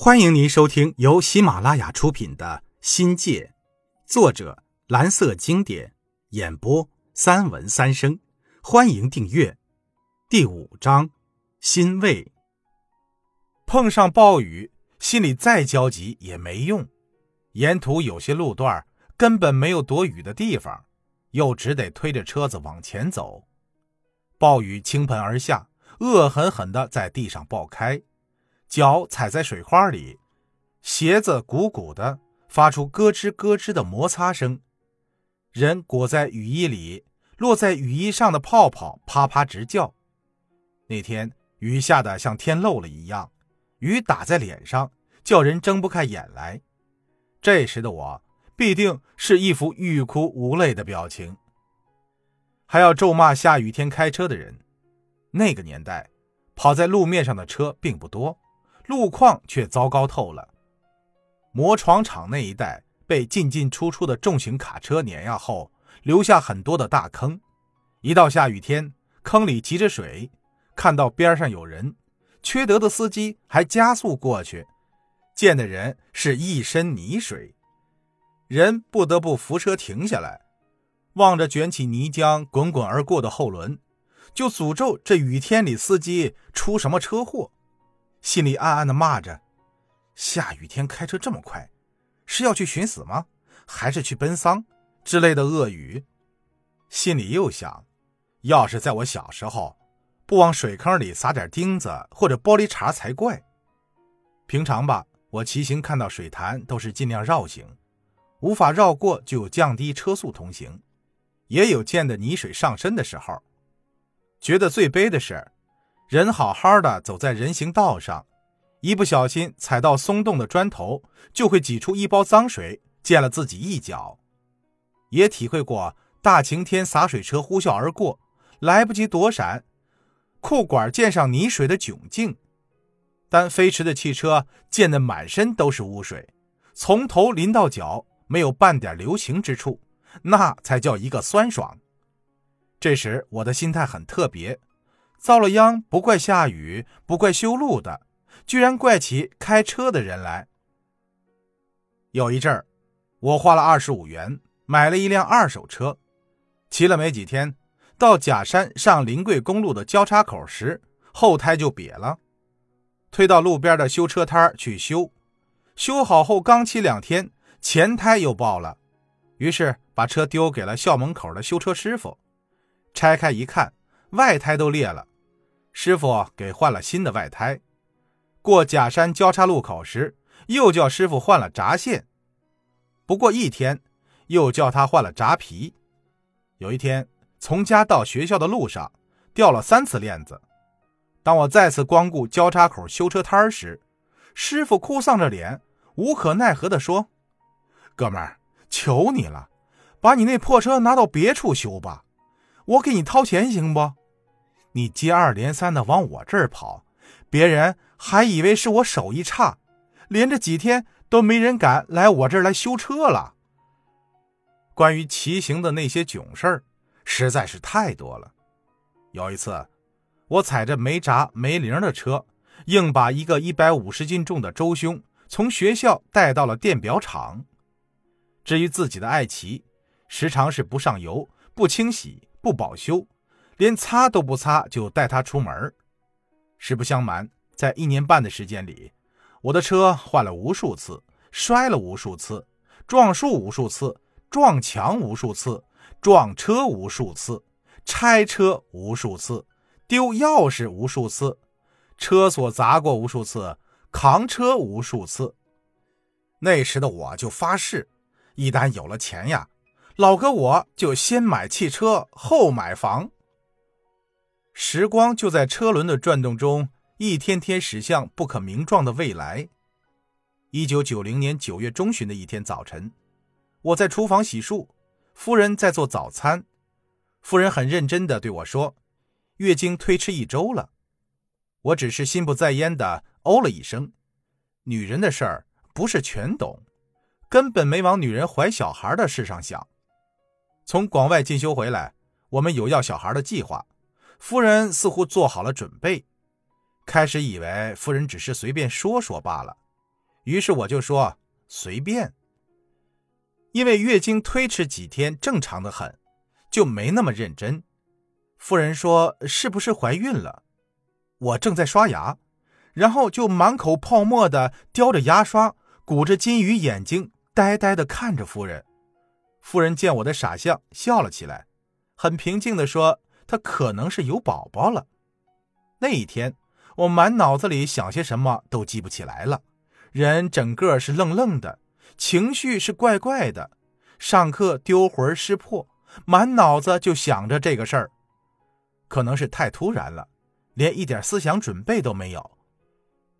欢迎您收听由喜马拉雅出品的《新界》，作者蓝色经典，演播三文三生。欢迎订阅。第五章，欣慰。碰上暴雨，心里再焦急也没用。沿途有些路段根本没有躲雨的地方，又只得推着车子往前走。暴雨倾盆而下，恶狠狠地在地上爆开。脚踩在水花里，鞋子鼓鼓的，发出咯吱咯吱的摩擦声。人裹在雨衣里，落在雨衣上的泡泡啪啪直叫。那天雨下的像天漏了一样，雨打在脸上，叫人睁不开眼来。这时的我必定是一副欲哭无泪的表情，还要咒骂下雨天开车的人。那个年代，跑在路面上的车并不多。路况却糟糕透了。磨床厂那一带被进进出出的重型卡车碾压后，留下很多的大坑。一到下雨天，坑里积着水，看到边上有人，缺德的司机还加速过去，见的人是一身泥水，人不得不扶车停下来，望着卷起泥浆滚滚而过的后轮，就诅咒这雨天里司机出什么车祸。心里暗暗的骂着：“下雨天开车这么快，是要去寻死吗？还是去奔丧？”之类的恶语。心里又想：要是在我小时候，不往水坑里撒点钉子或者玻璃碴才怪。平常吧，我骑行看到水潭都是尽量绕行，无法绕过就降低车速通行。也有见的泥水上身的时候，觉得最悲的是。人好好的走在人行道上，一不小心踩到松动的砖头，就会挤出一包脏水，溅了自己一脚。也体会过大晴天洒水车呼啸而过，来不及躲闪，裤管溅上泥水的窘境。但飞驰的汽车溅得满身都是污水，从头淋到脚，没有半点留情之处，那才叫一个酸爽。这时我的心态很特别。遭了殃，不怪下雨，不怪修路的，居然怪起开车的人来。有一阵儿，我花了二十五元买了一辆二手车，骑了没几天，到假山上临桂公路的交叉口时，后胎就瘪了，推到路边的修车摊去修。修好后刚骑两天，前胎又爆了，于是把车丢给了校门口的修车师傅。拆开一看。外胎都裂了，师傅给换了新的外胎。过假山交叉路口时，又叫师傅换了闸线。不过一天，又叫他换了闸皮。有一天，从家到学校的路上掉了三次链子。当我再次光顾交叉口修车摊时，师傅哭丧着脸，无可奈何地说：“哥们儿，求你了，把你那破车拿到别处修吧，我给你掏钱行不？”你接二连三的往我这儿跑，别人还以为是我手艺差，连着几天都没人敢来我这儿来修车了。关于骑行的那些囧事儿，实在是太多了。有一次，我踩着没闸没铃的车，硬把一个一百五十斤重的周兄从学校带到了电表厂。至于自己的爱骑，时常是不上油、不清洗、不保修。连擦都不擦就带他出门实不相瞒，在一年半的时间里，我的车换了无数次，摔了无数次，撞树无数次，撞墙无数次，撞车无数次，拆车无数次，丢钥匙无数次，车锁砸过无数次，扛车无数次。那时的我就发誓，一旦有了钱呀，老哥我就先买汽车，后买房。时光就在车轮的转动中，一天天驶向不可名状的未来。一九九零年九月中旬的一天早晨，我在厨房洗漱，夫人在做早餐。夫人很认真地对我说：“月经推迟一周了。”我只是心不在焉地哦了一声。女人的事儿不是全懂，根本没往女人怀小孩的事上想。从广外进修回来，我们有要小孩的计划。夫人似乎做好了准备，开始以为夫人只是随便说说罢了，于是我就说随便。因为月经推迟几天正常的很，就没那么认真。夫人说是不是怀孕了？我正在刷牙，然后就满口泡沫的叼着牙刷，鼓着金鱼眼睛，呆呆的看着夫人。夫人见我的傻相，笑了起来，很平静的说：“她可能是有宝宝了。”那一天，我满脑子里想些什么都记不起来了，人整个是愣愣的，情绪是怪怪的，上课丢魂失魄，满脑子就想着这个事儿。可能是太突然了，连一点思想准备都没有。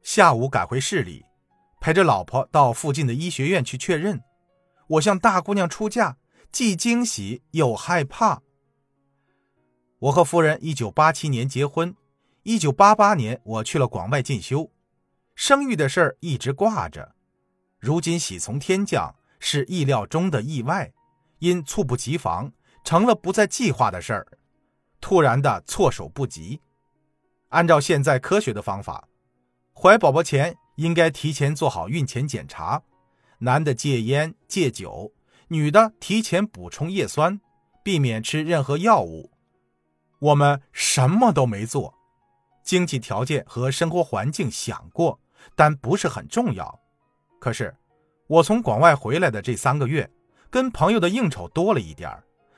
下午赶回市里，陪着老婆到附近的医学院去确认。我向大姑娘出嫁，既惊喜又害怕。我和夫人一九八七年结婚。一九八八年，我去了广外进修，生育的事儿一直挂着。如今喜从天降，是意料中的意外，因猝不及防，成了不在计划的事儿，突然的措手不及。按照现在科学的方法，怀宝宝前应该提前做好孕前检查，男的戒烟戒酒，女的提前补充叶酸，避免吃任何药物。我们什么都没做。经济条件和生活环境想过，但不是很重要。可是，我从广外回来的这三个月，跟朋友的应酬多了一点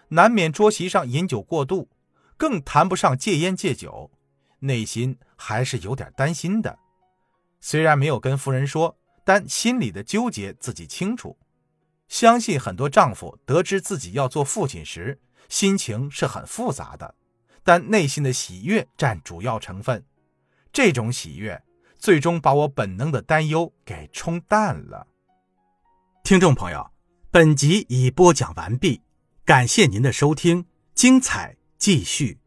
难免桌席上饮酒过度，更谈不上戒烟戒酒，内心还是有点担心的。虽然没有跟夫人说，但心里的纠结自己清楚。相信很多丈夫得知自己要做父亲时，心情是很复杂的。但内心的喜悦占主要成分，这种喜悦最终把我本能的担忧给冲淡了。听众朋友，本集已播讲完毕，感谢您的收听，精彩继续。